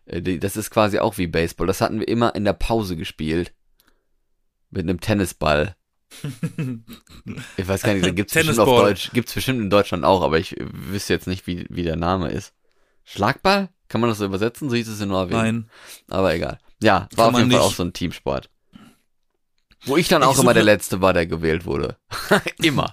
Äh, Das ist quasi auch wie Baseball. Das hatten wir immer in der Pause gespielt. Mit einem Tennisball. Ich weiß gar nicht, da gibt's bestimmt auf Tennisball. Deutsch, gibt's bestimmt in Deutschland auch, aber ich wüsste jetzt nicht, wie, wie der Name ist. Schlagball? Kann man das so übersetzen? So hieß es in Norwegen. Nein. Aber egal. Ja, war Kann auf jeden Fall nicht. auch so ein Teamsport. Wo ich dann Ich auch immer der Letzte war, der gewählt wurde. immer.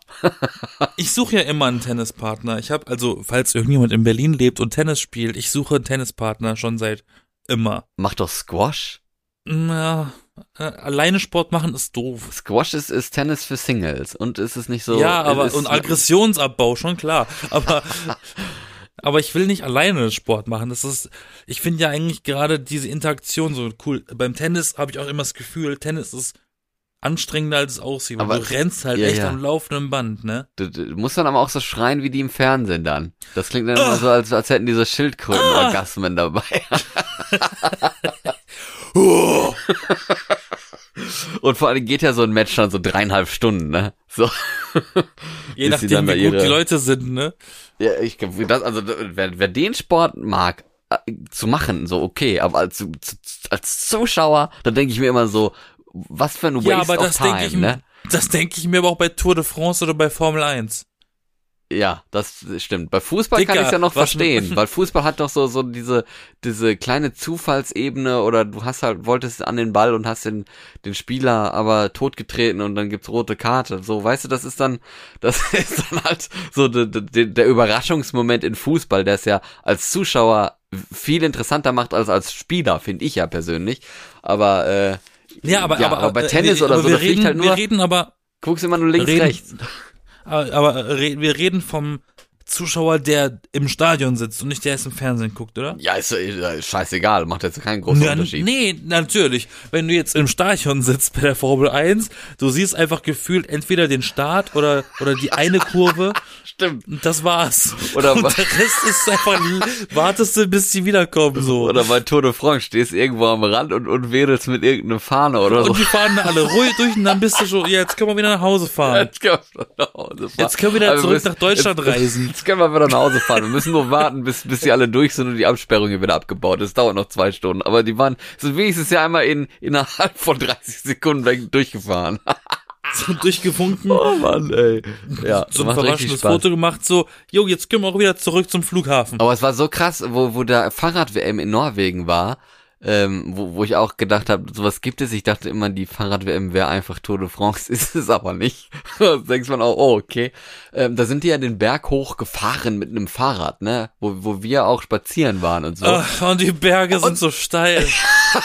Ich suche ja immer einen Tennispartner. Ich habe also, falls irgendjemand in Berlin lebt und Tennis spielt, ich suche einen Tennispartner schon seit immer. Mach doch Squash. Na, äh, alleine Sport machen ist doof. Squash ist, ist Tennis für Singles und ist es nicht so. ja, aber ist, und Aggressionsabbau schon klar. Aber aber ich will nicht alleine Sport machen. Das ist, ich finde ja eigentlich gerade diese Interaktion so cool. Beim Tennis habe ich auch immer das Gefühl, Tennis ist anstrengender als es aussieht. weil Aber- du rennst halt ja, echt ja. am laufenden Band, ne? Du, du musst dann aber auch so schreien wie die im Fernsehen dann. Das klingt dann Ah. immer so, als, als hätten diese Schildkröten-Orgasmen dabei. Und vor allem geht ja so ein Match dann so dreieinhalb Stunden, ne? So. Je nachdem, wie gut ihre- die Leute sind, ne? Ja, ich glaube, das, also wer, wer den Sport mag, äh, zu machen, so okay, aber als, als Zuschauer, da denke ich mir immer so, was für ein Waste Ja, aber das time, denke ich, ne? das denke ich mir aber auch bei Tour de France oder bei Formel 1. Ja, das stimmt. Bei Fußball kann Dicker, ich es ja noch verstehen, weil Fußball hat doch so so diese diese kleine Zufallsebene oder du hast halt wolltest an den Ball und hast den den Spieler aber totgetreten und dann gibt's rote Karte. So, weißt du, das ist dann das ist dann halt so de, de, der Überraschungsmoment in Fußball, der es ja als Zuschauer viel interessanter macht als als Spieler, finde ich ja persönlich. Aber äh, Ja, aber, Ja, aber, aber bei äh, Tennis wir, oder so, wir reden, halt nur- wir reden aber, guckst immer nur links Reden- rechts. aber, aber re- wir reden vom Zuschauer, der im Stadion sitzt und nicht der es im Fernsehen guckt, oder? Ja, ist, ist scheißegal, macht jetzt keinen großen Ja, Unterschied. nee, natürlich. Wenn du jetzt im Stadion sitzt bei der Formel 1, du siehst einfach gefühlt entweder den Start oder, oder die eine Kurve Stimmt. und das war's. Oder und der Rest ist einfach, wartest du, bis sie wiederkommen, so. Oder bei Tour de France stehst irgendwo am Rand und, und wedelst mit irgendeiner Fahne oder so. und die fahren alle ruhig durch und dann bist du schon, ja, jetzt können wir wieder nach Hause fahren. Jetzt können wir nach Hause fahren. Jetzt können wir wieder Aber zurück nach Deutschland jetzt, reisen. Jetzt können wir wieder nach Hause fahren. Wir müssen nur warten, bis, bis die alle durch sind und die Absperrung hier wieder abgebaut ist. Dauert noch zwei Stunden. Aber die waren, sind wenigstens ja einmal in, innerhalb von 30 Sekunden weg durchgefahren. So durchgewunken, Oh Mann, ey. Ja, so ein verraschendes. Foto gemacht, so, jo, jetzt können wir auch wieder zurück zum Flughafen. Aber es war so krass, wo, wo der Fahrrad-WM in Norwegen war, ähm, wo, wo ich auch gedacht habe, sowas gibt es. Ich dachte immer, die Fahrrad-WM wäre einfach Tour de France, ist es aber nicht. da denkt man auch, oh, okay. Ähm, da sind die ja den Berg hoch gefahren mit einem Fahrrad, ne? Wo, wo wir auch spazieren waren und so. Ach, und die Berge sind so steil.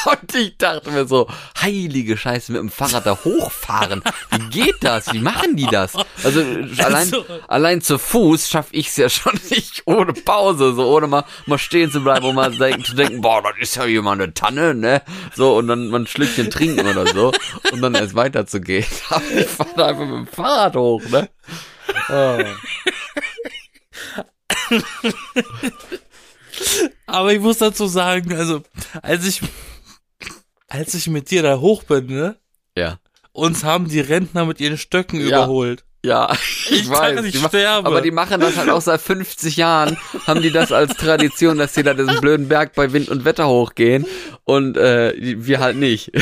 Und ich dachte mir so, heilige Scheiße, mit dem Fahrrad da hochfahren. Wie geht das? Wie machen die das? Also, allein, Also- allein zu Fuß schaffe ich es ja schon nicht ohne Pause, so ohne mal, mal stehen zu bleiben und mal zu denken, boah, das ist ja mal eine Tanne, ne? So, und dann mal ein Schlückchen trinken oder so. Und dann erst weiterzugehen. Ich fahre da einfach mit dem Fahrrad hoch, ne? Oh. Aber ich muss dazu sagen, also, als ich, als ich mit dir da hoch bin, ne? Ja. Uns haben die Rentner mit ihren Stöcken Ja. überholt. Ja, ich, Ich weiß. dachte, ich die ma- sterbe. Aber die machen das halt auch seit 50 Jahren, haben die das als Tradition, dass die da diesen blöden Berg bei Wind und Wetter hochgehen und äh, wir halt nicht.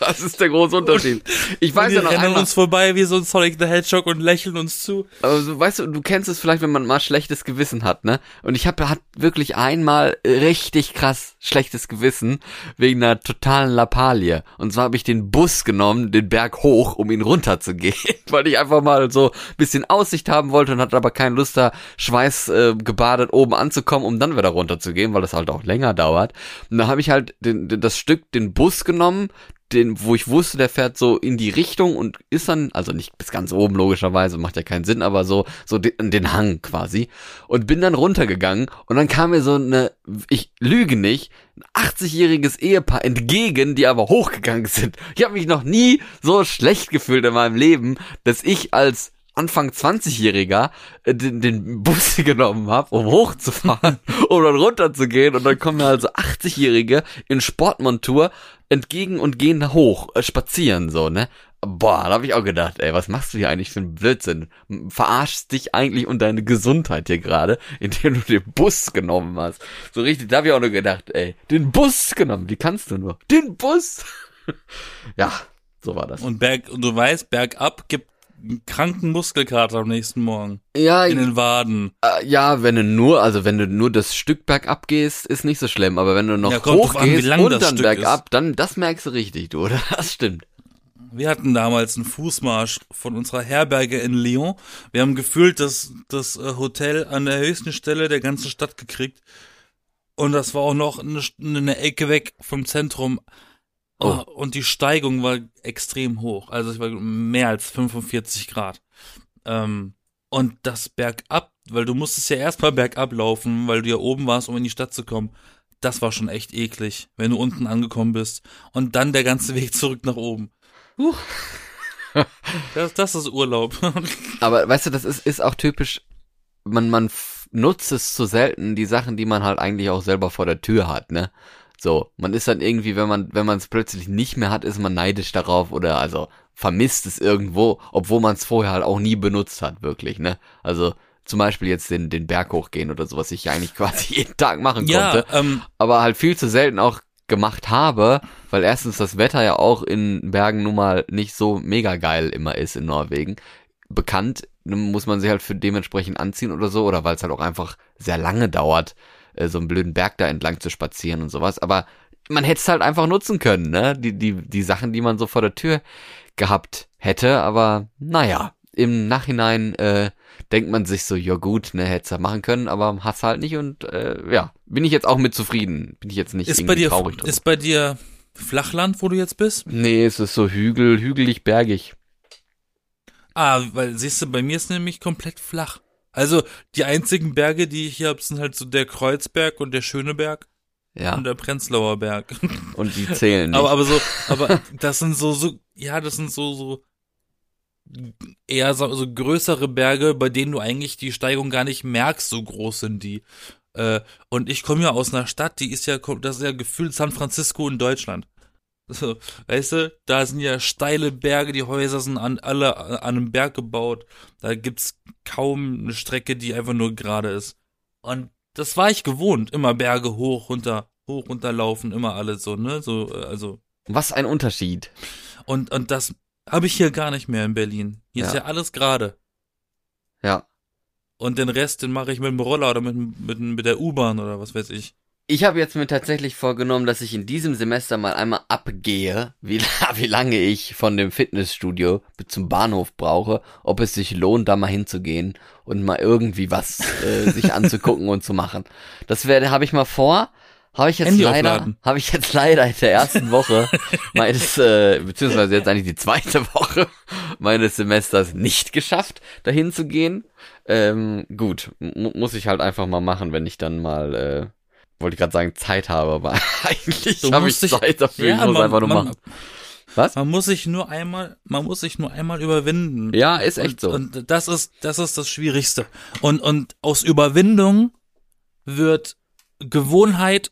das ist der große Unterschied. Ich Und weiß die ja noch rennen einmal, uns vorbei wie so ein Sonic the Hedgehog und lächeln uns zu. aber so, weißt du, du kennst es vielleicht, wenn man mal schlechtes Gewissen hat, ne? Und ich habe hat wirklich einmal richtig krass schlechtes Gewissen wegen einer totalen Lappalie. Und zwar habe ich den Bus genommen, den Berg hoch, um ihn runterzugehen, weil ich einfach mal so ein bisschen Aussicht haben wollte und hatte aber keine Lust, da Schweiß äh, gebadet oben anzukommen, um dann wieder runterzugehen, weil das halt auch länger dauert. Und da habe ich halt den, den, das Stück, den Bus genommen, den, wo ich wusste, der fährt so in die Richtung und ist dann, also nicht bis ganz oben logischerweise, macht ja keinen Sinn, aber so, so den, den Hang quasi. Und bin dann runtergegangen und dann kam mir so eine, ich lüge nicht, ein 80-jähriges Ehepaar entgegen, die aber hochgegangen sind. Ich habe mich noch nie so schlecht gefühlt in meinem Leben, dass ich als Anfang 20-Jähriger äh, den, den Bus genommen habe, um hochzufahren, um dann runterzugehen und dann kommen mir also 80-Jährige in Sportmontur entgegen und gehen da hoch, äh, spazieren so, ne? Boah, da habe ich auch gedacht, ey, was machst du hier eigentlich für einen Blödsinn? Verarschst dich eigentlich und deine Gesundheit hier gerade, indem du den Bus genommen hast. So richtig, da habe ich auch nur gedacht, ey, den Bus genommen, wie kannst du nur? Den Bus! ja, so war das. Und Berg, und du weißt, bergab gibt kranken Muskelkater am nächsten Morgen. ja, In den Waden. Äh, ja, wenn du nur, also wenn du nur das Stück bergab gehst, ist nicht so schlimm, aber wenn du noch Ja, hoch an, wie gehst und das dann bergab, dann das merkst du richtig, du, oder? Das stimmt. Wir hatten damals einen Fußmarsch von unserer Herberge in Lyon. Wir haben gefühlt das, das äh, Hotel an der höchsten Stelle der ganzen Stadt gekriegt. Und das war auch noch eine, eine Ecke weg vom Zentrum. Oh. Und die Steigung war extrem hoch. Also es war mehr als 45 Grad. Ähm, und das bergab, weil du musstest ja erstmal bergab laufen, weil du ja oben warst, um in die Stadt zu kommen. Das war schon echt eklig, wenn du unten angekommen bist. Und dann der ganze Weg zurück nach oben. Uh. Das, das ist Urlaub. Aber weißt du, das ist, ist auch typisch, man, man nutzt es zu selten, die Sachen, die man halt eigentlich auch selber vor der Tür hat, ne? So, man ist dann irgendwie, wenn man, wenn man es plötzlich nicht mehr hat, ist man neidisch darauf oder also vermisst es irgendwo, obwohl man es vorher halt auch nie benutzt hat, wirklich, ne? Also zum Beispiel jetzt den, den Berg hochgehen oder so, was ich eigentlich quasi jeden Tag machen konnte. Ja, ähm, aber halt viel zu selten auch gemacht habe, weil erstens das Wetter ja auch in Bergen nun mal nicht so mega geil immer ist in Norwegen. Bekannt muss man sich halt für dementsprechend anziehen oder so, oder weil es halt auch einfach sehr lange dauert, äh, so einen blöden Berg da entlang zu spazieren und sowas. Aber man hätte es halt einfach nutzen können, ne? Die, die, die Sachen, die man so vor der Tür gehabt hätte, aber naja, im Nachhinein äh, denkt man sich so, ja gut, ne, hätte es machen können, aber hat's halt nicht und äh, ja, bin ich jetzt auch mit zufrieden. Bin ich jetzt nicht ist irgendwie bei dir, traurig drin. Ist bei dir Flachland, wo du jetzt bist? Nee, es ist so hügel, hügelig, bergig. Ah, weil siehst du, bei mir ist nämlich komplett flach. Also die einzigen Berge, die ich hier habe, sind halt so der Kreuzberg und der Schöneberg. Ja. Und der Prenzlauer Berg. Und die zählen nicht. Aber, aber so, aber das sind so, so, ja, das sind so, so eher so, so größere Berge, bei denen du eigentlich die Steigung gar nicht merkst, so groß sind die. Äh, und ich komme ja aus einer Stadt, die ist ja, das ist ja gefühlt San Francisco in Deutschland. So, weißt du, da sind ja steile Berge, die Häuser sind an, alle an einem Berg gebaut. Da gibt's kaum eine Strecke, die einfach nur gerade ist. Und das war ich gewohnt, immer Berge hoch, runter, hoch, runter laufen, immer alles so, ne? So, äh, also. Was ein Unterschied. Und, und das habe ich hier gar nicht mehr in Berlin. Hier ja. ist ja alles gerade. Ja. Und den Rest, den mache ich mit dem Roller oder mit, mit, mit der U-Bahn oder was weiß ich. Ich habe jetzt mir tatsächlich vorgenommen, dass ich in diesem Semester mal einmal abgehe, wie, wie lange ich von dem Fitnessstudio zum Bahnhof brauche, ob es sich lohnt, da mal hinzugehen und mal irgendwie was äh, sich anzugucken und zu machen. Das werde habe ich mal vor. Habe ich jetzt leider, habe ich jetzt leider in der ersten Woche meines, äh, beziehungsweise jetzt eigentlich die zweite Woche meines Semesters nicht geschafft, dahin zu gehen. Ähm, gut, muss ich halt einfach mal machen, wenn ich dann mal, äh, wollte ich gerade sagen, Zeit habe, aber eigentlich habe ich Zeit dafür. Ja, ich muss man, einfach nur man, machen. Was? Man muss sich nur einmal, man muss sich nur einmal überwinden. Ja, ist echt und, so. Und das ist, das ist das Schwierigste. Und, und aus Überwindung wird Gewohnheit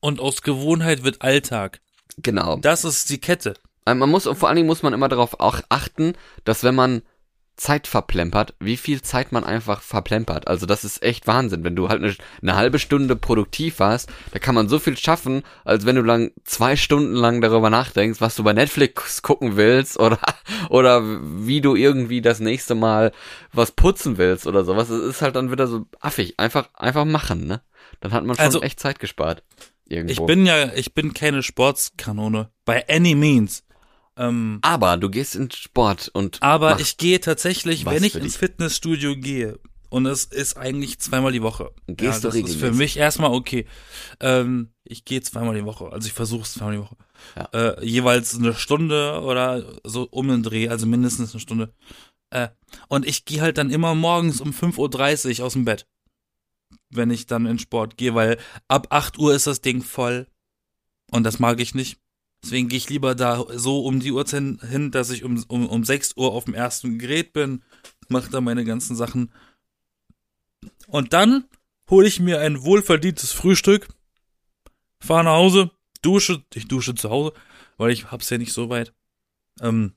und aus Gewohnheit wird Alltag. Genau. Das ist die Kette. Man muss, vor allen Dingen muss man immer darauf auch achten, dass wenn man Zeit verplempert, wie viel Zeit man einfach verplempert. Also das ist echt Wahnsinn. Wenn du halt eine, eine, halbe Stunde produktiv warst, da kann man so viel schaffen, als wenn du lang zwei Stunden lang darüber nachdenkst, was du bei Netflix gucken willst oder oder wie du irgendwie das nächste Mal was putzen willst oder sowas. Es ist halt dann wieder so affig. Einfach einfach machen, ne? Dann hat man schon also, echt Zeit gespart. Irgendwo. Ich bin ja, ich bin keine Sportskanone. By any means. Ähm, aber du gehst ins Sport und. Aber ich gehe tatsächlich, wenn ich ins Fitnessstudio gehe, und es ist eigentlich zweimal die Woche. Gehst ja, das ist für mich erstmal okay. Ähm, ich gehe zweimal die Woche, also ich versuche es zweimal die Woche. Ja. Äh, jeweils eine Stunde oder so um den Dreh, also mindestens eine Stunde. Äh, und ich gehe halt dann immer morgens um 5.30 Uhr aus dem Bett wenn ich dann in Sport gehe, weil ab 8 Uhr ist das Ding voll. Und das mag ich nicht. Deswegen gehe ich lieber da so um die Uhrzeit hin, dass ich um, um, um 6 Uhr auf dem ersten Gerät bin, mache da meine ganzen Sachen. Und dann hole ich mir ein wohlverdientes Frühstück, fahre nach Hause, dusche, ich dusche zu Hause, weil ich hab's ja nicht so weit. Ähm,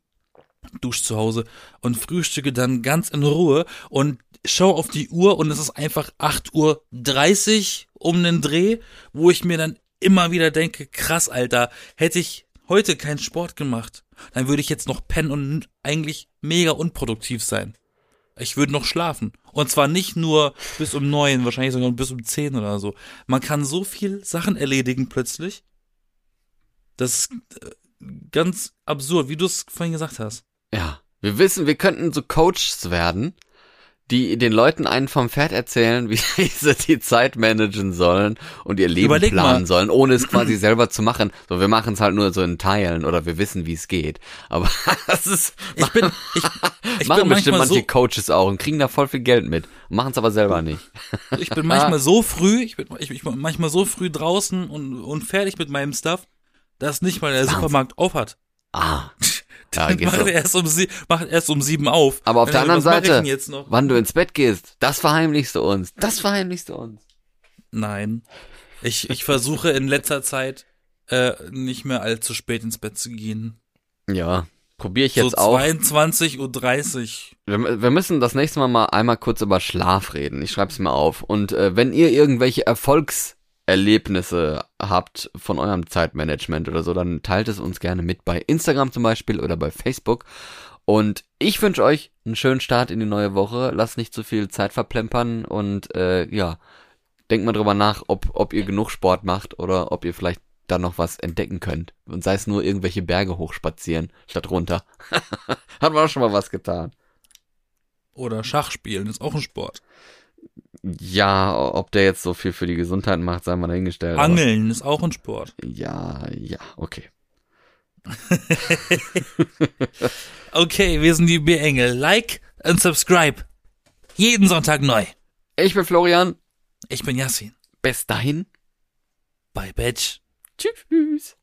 dusche zu Hause und frühstücke dann ganz in Ruhe und schau auf die Uhr und es ist einfach 8 Uhr 30 um den Dreh, wo ich mir dann immer wieder denke, krass, Alter, hätte ich heute keinen Sport gemacht, dann würde ich jetzt noch pennen und eigentlich mega unproduktiv sein. Ich würde noch schlafen. Und zwar nicht nur bis um neun, wahrscheinlich sogar bis um zehn oder so. Man kann so viel Sachen erledigen plötzlich. Das, äh, ganz absurd, wie du es vorhin gesagt hast. Ja. Wir wissen, wir könnten so Coaches werden, die den Leuten einen vom Pferd erzählen, wie sie die Zeit managen sollen und ihr Leben Überleg planen mal. sollen, ohne es quasi selber zu machen. So, wir machen es halt nur so in Teilen oder wir wissen, wie es geht. Aber das ist, Ich bin, ich, ich machen bin bestimmt manche so, Coaches auch und kriegen da voll viel Geld mit, machen es aber selber nicht. ich bin manchmal so früh, ich bin, ich, ich bin manchmal so früh draußen und, und fertig mit meinem Stuff, dass nicht mal der Supermarkt auf hat. Ah. Ja, macht so. er erst um sie, macht erst um sieben auf. Aber auf der Äh, anderen mach ich Seite, denn jetzt noch? wann du ins Bett gehst, das verheimlichst du uns. Das verheimlichst du uns. Nein. Ich, ich versuche in letzter Zeit äh, nicht mehr allzu spät ins Bett zu gehen. Ja, probiere ich So jetzt auch. 22.30 Uhr. Wir, wir müssen das nächste Mal mal einmal kurz über Schlaf reden. Ich schreib's mir auf. Und äh, wenn ihr irgendwelche Erfolgserlebnisse habt von eurem Zeitmanagement oder so, dann teilt es uns gerne mit bei Instagram zum Beispiel oder bei Facebook. Und ich wünsche euch einen schönen Start in die neue Woche. Lasst nicht zu viel Zeit verplempern und äh, ja, denkt mal drüber nach, ob, ob ihr genug Sport macht oder ob ihr vielleicht da noch was entdecken könnt. Und sei es nur irgendwelche Berge hochspazieren statt runter. Hat man auch schon mal was getan. Oder Schach spielen ist auch ein Sport. Ja, ob der jetzt so viel für die Gesundheit macht, sei mal dahingestellt. aber- Angeln ist auch ein Sport. Ja, ja, okay. Okay, wir sind die B-Engel. Like und subscribe. Jeden Sonntag neu. Ich bin Florian. Ich bin Yassin. Bis dahin. Bye, Bitch. Tschüss.